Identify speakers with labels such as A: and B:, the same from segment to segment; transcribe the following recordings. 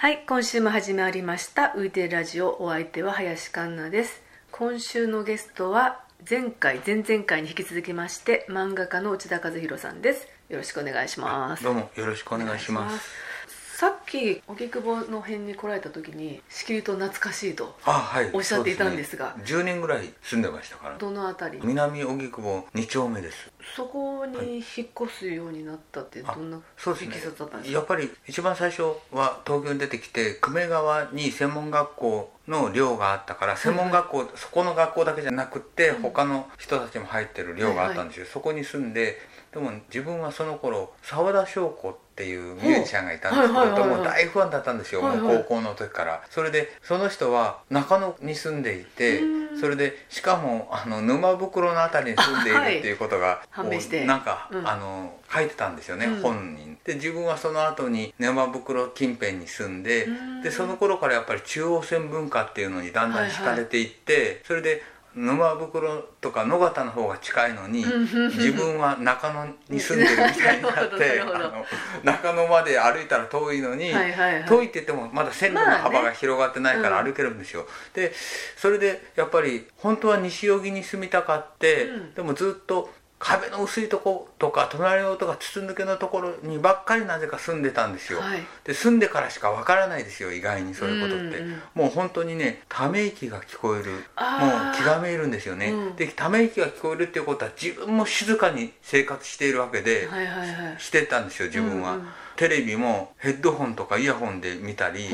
A: はい今週も始まりました「ウーテラジオ」お相手は林環奈です。今週のゲストは前回前々回に引き続きまして漫画家の内田和弘さんです。よろしくお願いします。
B: どうもよろしくお願いします。
A: さっき荻窪の辺に来られた時にしきりと懐かしいとおっしゃっていたんですが
B: そうですね10年ぐらい住んでましたから。
A: どのあたり？
B: 南荻窪2丁目です。
A: そこに引っ越すようになったってどんな
B: そうですね。
A: いきさつだったんですか？
B: やっぱり一番最初は東京に出てきて久米川に専門学校の寮があったから専門学校、そこの学校だけじゃなくって、他の人たちも入ってる寮があったんですよ、そこに住んででも自分はその頃澤田翔子っていうミュージシャンがいたんですけ
A: はいはいはいはい。
B: どもう大ファンだったんですよ、
A: はいはい。
B: もう高校の時から。それでその人は中野に住んでいて
A: うん。
B: それでしかもあの沼袋の辺りに住んでいるっていうことが、
A: 判明して。
B: こうなんか、
A: うん。
B: あの書いてたんですよね、
A: うん。
B: 本にで自分はその後に沼袋近辺に住んで
A: うん。
B: でその頃からやっぱり中央線文化っていうのにだんだん惹かれていって、それで沼袋とか野方の方が近いのに
A: うん。
B: 自分は中野に住んでるみたいになって 中野まで歩いたら遠いのに、
A: はいはいはい。
B: 遠いって言ってもまだ線路の幅が広がってないから
A: まあね
B: 歩けるんですよ、でそれでやっぱり本当は西荻に住みたかって、
A: うん。
B: でもずっと壁の薄いとことか隣のとか筒抜けのところにばっかりなぜか住んでたんですよ、
A: はい。
B: で住んでからしかわからないですよ意外にそういうことって、
A: うんうん
B: もう本当にねため息が聞こえる。もう気がめいるんですよね、
A: うん。
B: でため息が聞こえるっていうことは自分も静かに生活しているわけで、
A: はいはいはい。
B: してたんですよ自分は、
A: うんうん
B: テレビもヘッドホンとかイヤホンで見たり、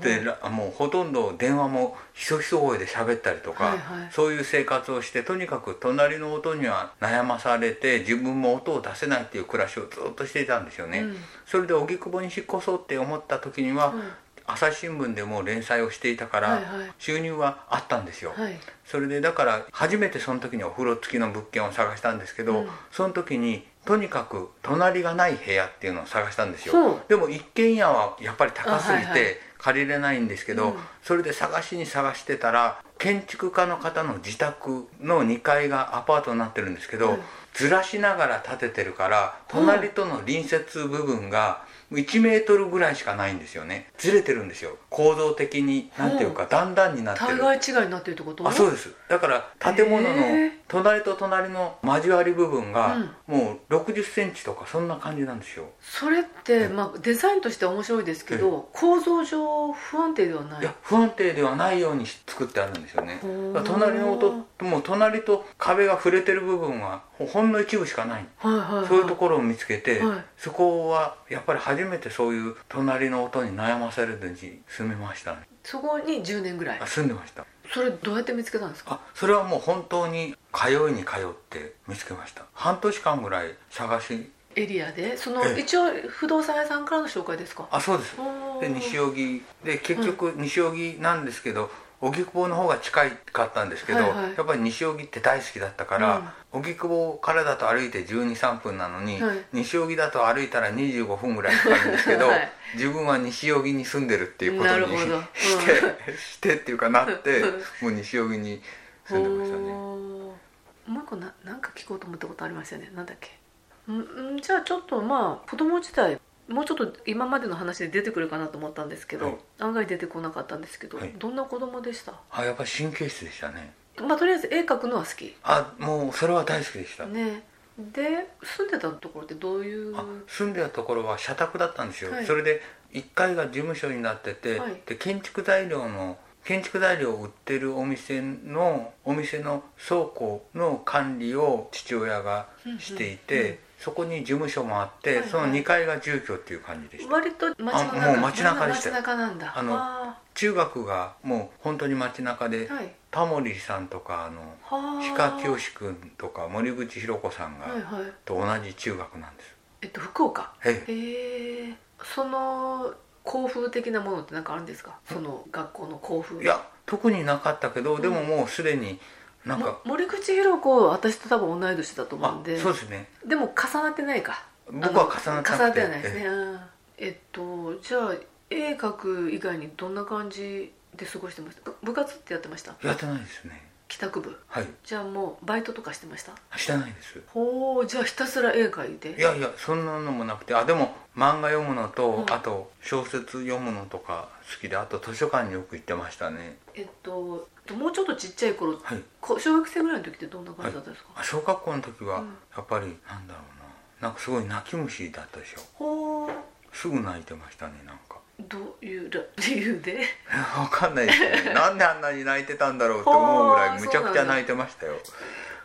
B: でらもうほとんど電話もひそひそ声で喋ったりとか、
A: はいはい。
B: そういう生活をしてとにかく隣の音には悩まされて自分も音を出せないっていう暮らしをずっとしていたんですよね、
A: うん。
B: それで荻窪に引っ越そうって思った時には、
A: うん。
B: 朝日新聞でも連載をしていたから、収入はあったんですよ、
A: はい。
B: それでだから初めてその時にお風呂付きの物件を探したんですけど、
A: うん。
B: その時にとにかく隣がない部屋っていうのを探したんですよ。でも一軒家はやっぱり高すぎて借りれないんですけど、
A: うん。
B: それで探しに探してたら建築家の方の自宅の2階がアパートになってるんですけど、
A: うん
B: ずらしながら建ててるから隣との隣接部分が1メートルぐらいしかないんですよね。ずれてるんですよ。構造的になんていうか段々になってる。
A: 対外違いになってるってこと？
B: あそうです。だから建物
A: へ
B: の
A: ー。
B: 隣と隣の交わり部分が
A: うん。
B: もう6 0センチとかそんな感じなんですよ。
A: それって、まあ、デザインとしては面白いですけど構造上不安定ではない
B: いや不安定ではないように作ってあるんですよね。隣の音もう隣と壁が触れてる部分はほほんの一部しかない。
A: はいはいはい。
B: そういうところを見つけて、
A: はい。
B: そこはやっぱり初めてそういう隣の音に悩まされずに住めましたね。
A: そこに10年ぐらい。
B: あ住んでました。
A: それどうやって見つけたんですか？
B: あそれはもう本当に通いに通って見つけました。半年間ぐらい探し。
A: エリアで？その
B: ええ。
A: 一応不動産屋さんからの紹介ですか？
B: あそうです。で西荻。で結局西荻なんですけど荻窪の方が近いかったんですけど、
A: はいはい。
B: やっぱり西荻って大好きだったから、荻窪からだと歩いて1 2 3分なのに、
A: はい。
B: 西荻だと歩いたら25分ぐらいかかるんですけど、
A: はい。
B: 自分は西荻に住んでるっていうことに
A: うん。
B: してしてっていうかなって
A: うん。
B: もう西荻に住んでましたね。
A: もう一個ななんか聞こうと思ったことありましたよね。なんだっけ。んんじゃあちょっとまあ子供自体もうちょっと今までの話で出てくるかなと思ったんですけど、
B: はい。
A: 案外出てこなかったんですけど、
B: はい。
A: どんな子供でした？
B: あやっぱり神経質でしたね。
A: まあとりあえず絵描くのは好き。
B: あもうそれは大好きでした、
A: ね。で住んでたところってどういう？
B: あ住んでたところは社宅だったんですよ、
A: はい。
B: それで1階が事務所になってて、
A: はい。
B: で建築材料の建築材料を売ってるお店のお店の倉庫の管理を父親がしていて、そこに事務所もあって、
A: はいはい。
B: その2階が住居っていう感じでした。
A: 割と街の中
B: あもう街中でした。
A: 街中なんだ。
B: あの
A: あ
B: 中学がもう本当に街中で、
A: ーはい。
B: タモリさんとかあの
A: は
B: 氷川きよし君とか森口博子さんが、
A: はいはい。
B: と同じ中学なんです。
A: えっと福岡？
B: ええ。
A: へえ。その校風的なものって何かあるんですか？その学校の校風。
B: いや特になかったけど、でももうすでになんか。
A: も、森口博子は私と多分同い年だと思う
B: あ
A: んで。
B: そうですね。
A: でも重なってないか。
B: 僕は重なってなくて。
A: あの重なってはないですね。うん。えっとじゃあ絵描く以外にどんな感じで過ごしてました？部部活ってやってました？
B: やってないですね
A: 帰宅部。
B: はい。
A: じゃあもうバイトとかしてました？
B: してないです。
A: ほうじゃあひたすら絵描いて
B: いやいやそんなのもなくて。あでも漫画読むのと、
A: うん。
B: あと小説読むのとか好きであと図書館によく行ってましたね。
A: えっともうちょっとちっちゃい頃
B: はい。
A: こ小学生ぐらいの時ってどんな感じだったんですか、
B: あ小学校の時は
A: うん。
B: やっぱりなんだろうな。なんかすごい泣き虫だったでしょ。
A: ほう。
B: すぐ泣いてましたねなんか
A: どういうら理由で？
B: わかんないですね。なんであんなに泣いてたんだろうって思うぐらいむちゃくちゃ泣いてましたよ。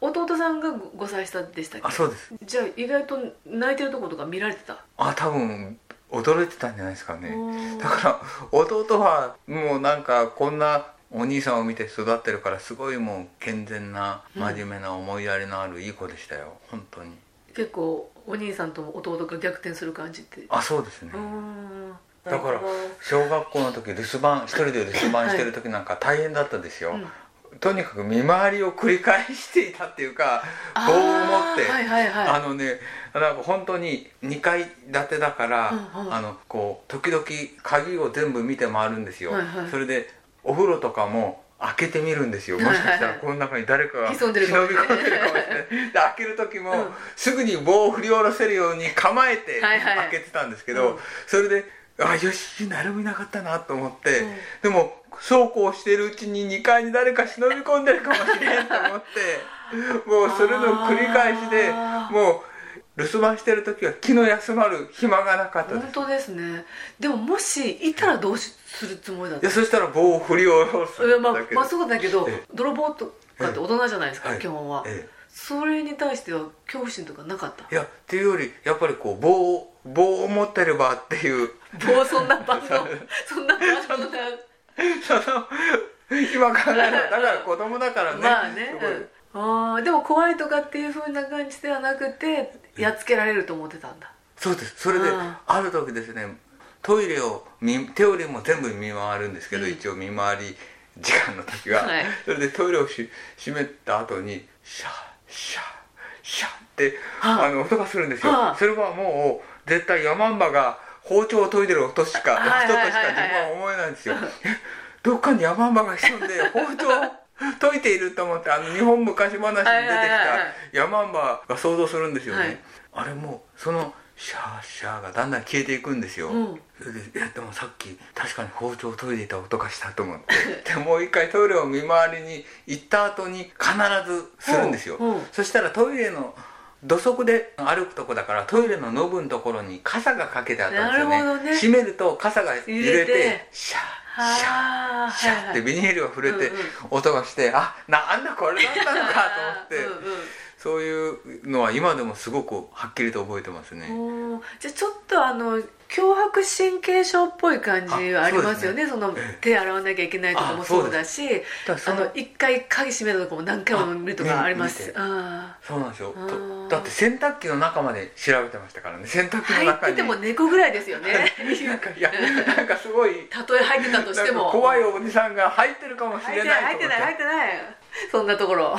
A: 弟さんが5歳下でしたっけ？
B: あそうです。
A: じゃあ意外と泣いてるとことか見られてた？
B: あ多分驚いてたんじゃないですかね。だから弟はもうなんかこんなお兄さんを見て育ってるからすごいもう健全な真面目な思いやりのあるいい子でしたよ。本当に。
A: 結構お兄さんと弟が逆転する感じって。
B: あそうですねだから小学校の時留守番一人で留守番してる時なんか大変だったですよ、
A: うん。
B: とにかく見回りを繰り返していたっていうか棒を持って、
A: はいはいはい。
B: あのねなんか本当に2階建てだから、
A: うんうん。
B: あのこう時々鍵を全部見て回るんですよ、
A: はいはい。
B: それでお風呂とかも開けてみるんですよ。もしかしたらこの中に誰かが忍び込んでるかもしれない。で開ける時も、
A: うん。
B: すぐに棒を振り下ろせるように構えて
A: はいはい。
B: 開けてたんですけど、
A: うん。
B: それであよし誰もいなかったなと思って、
A: うん。
B: でもそうこうしているうちに2階に誰か忍び込んでるかもしれんと思って もうそれの繰り返しでもう留守番してる時は気の休まる暇がなかったです。
A: 本当ですね。でももしいたらどうしするつもりだった？
B: いやそしたら棒を振り下ろす
A: まあまあそうだけど
B: ええ。
A: 泥棒とかって大人じゃないですか、
B: はい
A: 基本は、
B: え
A: それに対しては恐怖心とかなかった？
B: えいやっていうよりやっぱりこう棒を棒を持ってればっていう
A: もうそんなバンド そんなバンドな
B: 今考えたらだから子供だからね
A: まあね。うんあーでも怖いとかっていうふうな感じではなくてやっつけられると思ってたんだ。
B: そうです。それで
A: うん
B: ある時ですねトイレを見手売りも全部見回るんですけど、
A: うん。
B: 一応見回り時間の時は、
A: はい。
B: それでトイレをし閉めた後にシャーシャーシャーって、
A: はあ
B: あの音がするんですよ、
A: はあ
B: それはもう絶対ヤマンバが包丁を研いでる音しか音としか自分は思えないんですよ。え どっかにヤマンバが潜んで包丁を研いでいると思ってあの日本昔話に出てきたヤマンバが想像するんですよね、
A: はい。
B: あれもうそのシャーシャーがだんだん消えていくんですよ、
A: うん。
B: ででもさっき確かに包丁を研いでいた音がしたと思って。でもう一回トイレを見回りに行った後に必ずするんですよ、
A: うん。うん。
B: そしたらトイレの土足で歩くとこだからトイレのノブのところに傘がかけてあったんですよね。
A: ね。
B: 閉めると傘が揺れ
A: て
B: て。シャーシャー
A: はあ
B: シャーってビニールが触れて
A: うんうん。
B: 音がして、あなんだこれだったのかと思って、
A: うんうん
B: そういうのは今でもすごくはっきりと覚えてますね。
A: じゃあちょっとあの強迫神経症っぽい感じはありますよね。その
B: ええ
A: 手洗わなきゃいけないとかも
B: あそう
A: だし。あの一回鍵閉めるとかも何回も見るとかあります。
B: あ見見て。
A: あ
B: そうなんですよ。だって洗濯機の中まで調べてましたからね。洗濯機の中に。
A: ってても猫ぐらいですよね。
B: なんかいやなんかすごい。
A: たとえ入ってたとしても。
B: 怖いおじさんが入ってるかもし
A: 入って。
B: れな
A: ないい入ってない入
B: って
A: ってない。そんなところ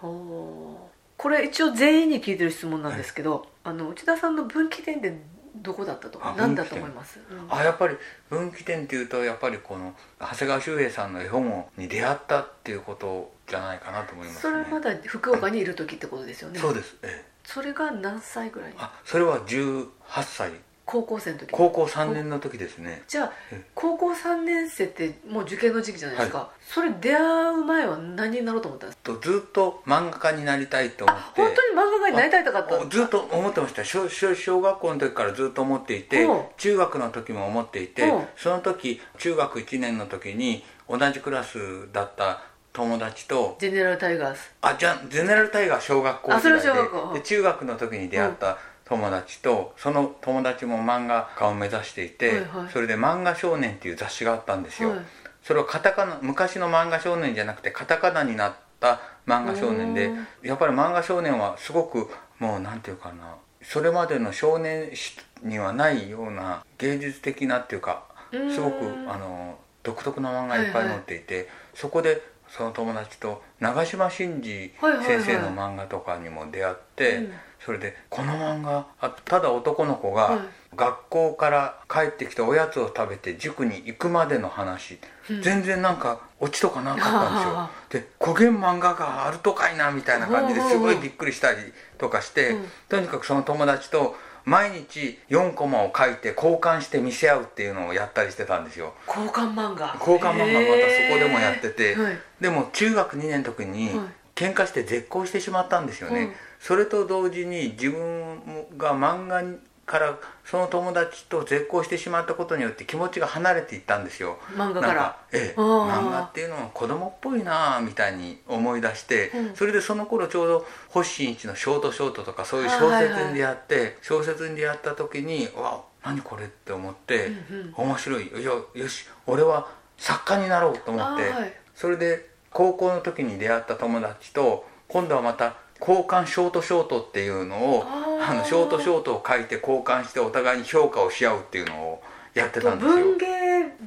A: そうかおー。これ一応全員に聞いてる質問なんですけど、あの内田さんの分岐点ってどこだったと
B: あ
A: 何だと思います、うん。
B: あやっぱり分岐点っていうとやっぱりこの長谷川修平さんの絵本に出会ったっていうことじゃないかなと思います
A: そ
B: ね
A: れまだ福岡にいる時ってことですよね。
B: そうです、ええ、
A: それが何歳ぐらい？
B: あそれは18歳
A: 高校生の時。
B: 高校3年の時ですね。
A: じゃあ
B: え
A: 高校3年生ってもう受験の時期じゃないですか、それ出会う前は何になろうと思ったんですか？
B: とずっと漫画家になりたいと思って。
A: あ本当に漫画家になりたいとかった？
B: おずっと思ってました。小小小学校の時からずっと思っていて
A: う。ん
B: 中学の時も思っていて
A: う。ん
B: その時中学1年の時に同じクラスだった友達と
A: ジェネラルタイガース。
B: あじゃあゼネラルタイガー小学校
A: あそれ
B: 時代
A: は小学校。
B: でで中学の時に出会った友達とその友達も漫画家を目指していて、
A: はいはい。
B: それで「漫画少年」っていう雑誌があったんですよ、
A: はい。
B: それはカタカナ昔の漫画少年じゃなくてカタカナになった漫画少年でやっぱり漫画少年はすごくもうなんていうかなそれまでの少年誌にはないような芸術的なっていうかすごく
A: うん。
B: あの独特な漫画いっぱい載っていて、そこでその友達と長嶋真司
A: はいはいはい。
B: 先生の漫画とかにも出会って、
A: うん
B: それでこの漫画あただ男の子が
A: はい。
B: 学校から帰ってきておやつを食べて塾に行くまでの話、全然なんかオチとかなかったんですよ。で古言漫画があるとかいなみたいな感じですごいびっくりしたりとかして、とにかくその友達と毎日4コマを書いて交換して見せ合うっていうのをやったりしてたんですよ。
A: 交換漫画。
B: 交換漫画またそこでもやってて、
A: はい。
B: でも中学2年の時に
A: はい。
B: 喧嘩して絶交してしまったんですよね、
A: うん
B: それと同時に自分が漫画からその友達と絶交してしまったことによって気持ちが離れていったんですよ。
A: 漫画から。
B: ええ漫画っていうのは子供っぽいなあみたいに思い出して、
A: うん。
B: それでその頃ちょうど星新一のショートショートとかそういう小説に出会って、小説に出会った時に「わ何これ?」って思って、
A: うん
B: 面白い。いやよし俺は作家になろうと思って、
A: はい。
B: それで高校の時に出会った友達と今度はまた交換ショートショートっていうのを
A: あ
B: のショートショートを書いて交換してお互いに評価をし合うっていうのをやってたんですよ。
A: 文芸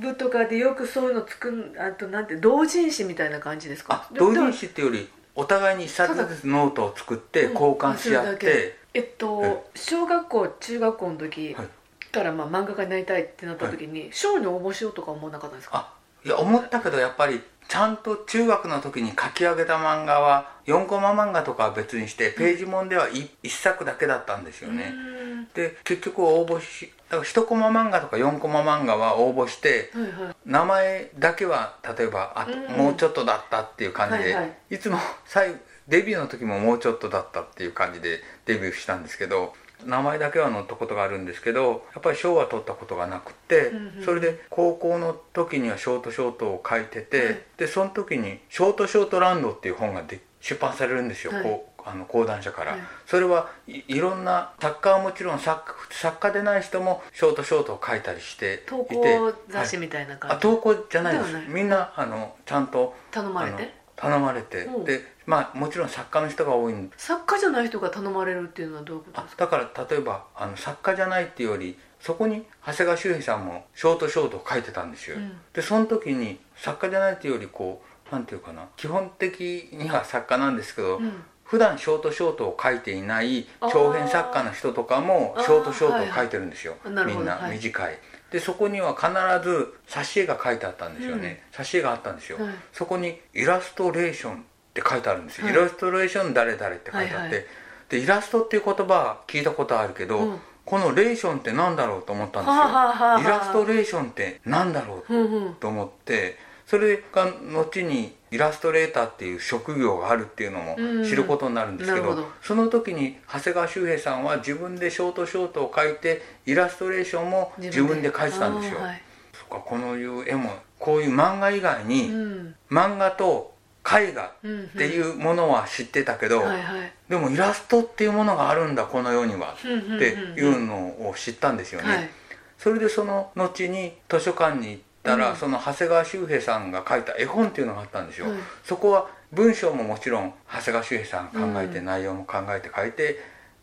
A: 部とかでよくそういうの作るあとなんて同人誌みたいな感じですか？
B: 同人誌っていうよりお互いに一冊ずつノートを作って
A: うん
B: 交換し合って、
A: えっと小学校中学校の時
B: はい。
A: からまあ漫画家になりたいってなった時に賞に応募しようとか思わなかったんですか？
B: あいや思ったけどやっぱりちゃんと中学の時に書き上げた漫画は4コマ漫画とかは別にしてページもんでは 1, 一作だけだったんですよね、
A: うん。
B: で結局応募しだから1コマ漫画とか4コマ漫画は応募して
A: はいはい。
B: 名前だけは例えばあと
A: うん。
B: もうちょっとだったっていう感じで、
A: はいはい。
B: いつも最後デビューの時ももうちょっとだったっていう感じでデビューしたんですけど名前だけは載ったことがあるんですけどやっぱり賞は取ったことがなくて、
A: うんうん。
B: それで高校の時にはショートショートを書いてて、
A: はい。
B: でその時に「ショートショートランド」っていう本がで出版されるんですよ、
A: はい。
B: こうあの講談社から、
A: はい。
B: それはいいろんな作家はもちろん作作家でない人もショートショートを書いたりしていて
A: 投稿雑誌
B: はい
A: みたいな感じ、
B: あ投稿じゃないです。みんなあのちゃんと
A: 頼まれて？
B: 頼まれて、
A: うん。
B: でまあもちろん作家の人が多いん
A: 作家じゃない人が頼まれるっていうのはどういうことですか？
B: あだから例えばあの作家じゃないっていうよりそこに長谷川修平さんもショートショートを書いてたんですよ、
A: うん。
B: でその時に作家じゃないっていうよりこうなんていうかな基本的には作家なんですけど、
A: うん。
B: 普段ショートショートを書いていない長編作家の人とかもショートショートを書いてるんですよ、
A: はい。はい
B: みんな
A: ほどはい。
B: 短い、でそこには必ず挿絵が書いてあったんですよね、挿絵があったんですよ、
A: はい。
B: そこにイラストレーションって書いてあるんですよ、
A: はい。
B: イラストレーション誰々って書いてあって、
A: はいはい。
B: でイラストっていう言葉は聞いたことあるけど、
A: うん。
B: このレーションって何だろうと思ったんですよ、
A: はあはあは
B: イラストレーションって何だろう
A: うんうん。
B: と思って。それが後にイラストレーターっていう職業があるっていうのも
A: うん。
B: 知ることになるんですけど,、
A: なるほど。
B: その時に長谷川修平さんは自分でショートショートを描いてイラストレーションも自分で。描いてたんですよ、
A: はい。
B: そっかこのいう絵もこういう漫画以外に、
A: うん。
B: 漫画と絵画
A: うんうん。
B: っていうものは知ってたけど、
A: はいはい。
B: でもイラストっていうものがあるんだこの世には
A: うんうんうんうん。
B: っていうのを知ったんですよね、
A: はい。
B: それでその後に図書館に行ったら、
A: うん。
B: その長谷川修平さんが書いた絵本っていうのがあったんですよ、
A: はい
B: そこは文章ももちろん長谷川修平さんが考えて、
A: うん
B: 内容も考えて書いて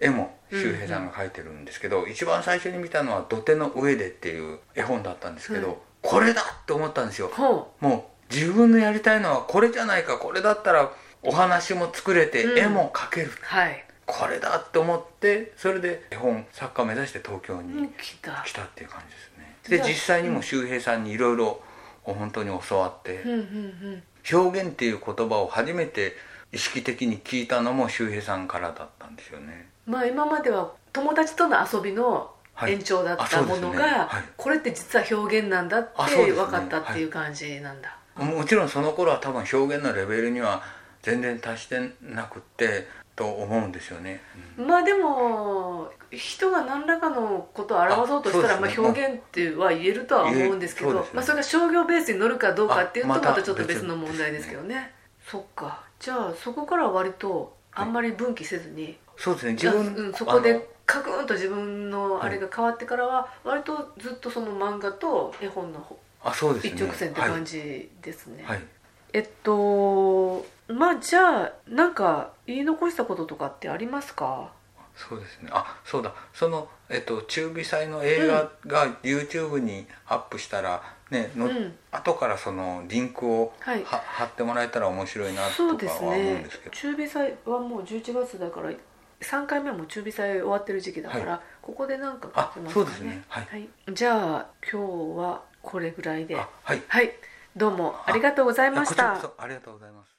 B: 絵も修平さんが書いてるんですけど、一番最初に見たのは「土手の上で」っていう絵本だったんですけど、
A: はい
B: これだって思ったんですよ。
A: ほ
B: もう自分のやりたいのはこれじゃないかこれだったらお話も作れて
A: うん。
B: 絵も描ける、
A: うはい。
B: これだって思ってそれで絵本作家を目指して東京
A: うん
B: に
A: 来た。
B: 来たっていう感じですね。で実際にも周平さんにいろいろ本当に教わって
A: うんうんうん。
B: 表現っていう言葉を初めて意識的に聞いたのも周平さんからだったんですよね。
A: まあ今までは友達との遊びの
B: はい。
A: 延長だった
B: あそうですね。
A: ものが、
B: はい。
A: これって実は表現なんだって分かったっていう感じなんだ、
B: もちろんその頃は多分表現のレベルには全然達してなくってと思うんですよね、うん。
A: まあでも人が何らかのことを表そうとしたら
B: ね。
A: まあ、表現っては言えるとは思うんですけど
B: ね。
A: まあ、それが商業ベースに乗るかどうかっていうと
B: あまた
A: ちょっと別の問題ですけどね。そっか。じゃあそこからは割とあんまり分岐せずに、
B: そうですね。自分、
A: うん、そこでカクンと自分のあれが変わってからは割とずっとその漫画と絵本の方
B: あそうですね。
A: 一直線って感じですね、
B: はい、はい。
A: えっとまあじゃあなんか言い残したこととかってありますか？
B: そうですね。あそうだ。その、えっと、中微祭の映画が YouTube にアップしたら、ねの
A: うん。
B: 後からそのリンクをは、
A: はい
B: 貼ってもらえたら面白いなとかは思うん
A: ね
B: ですけど。
A: 中火祭はもう11月だから3回目も中微祭終わってる時期だから、
B: は
A: ここで何か
B: あ
A: 書きますかね。
B: そうですね。はい。
A: はい、じゃあ今日はこれぐらいで。
B: あはい。
A: はい。どうもありがとうございました。
B: ありがとうございます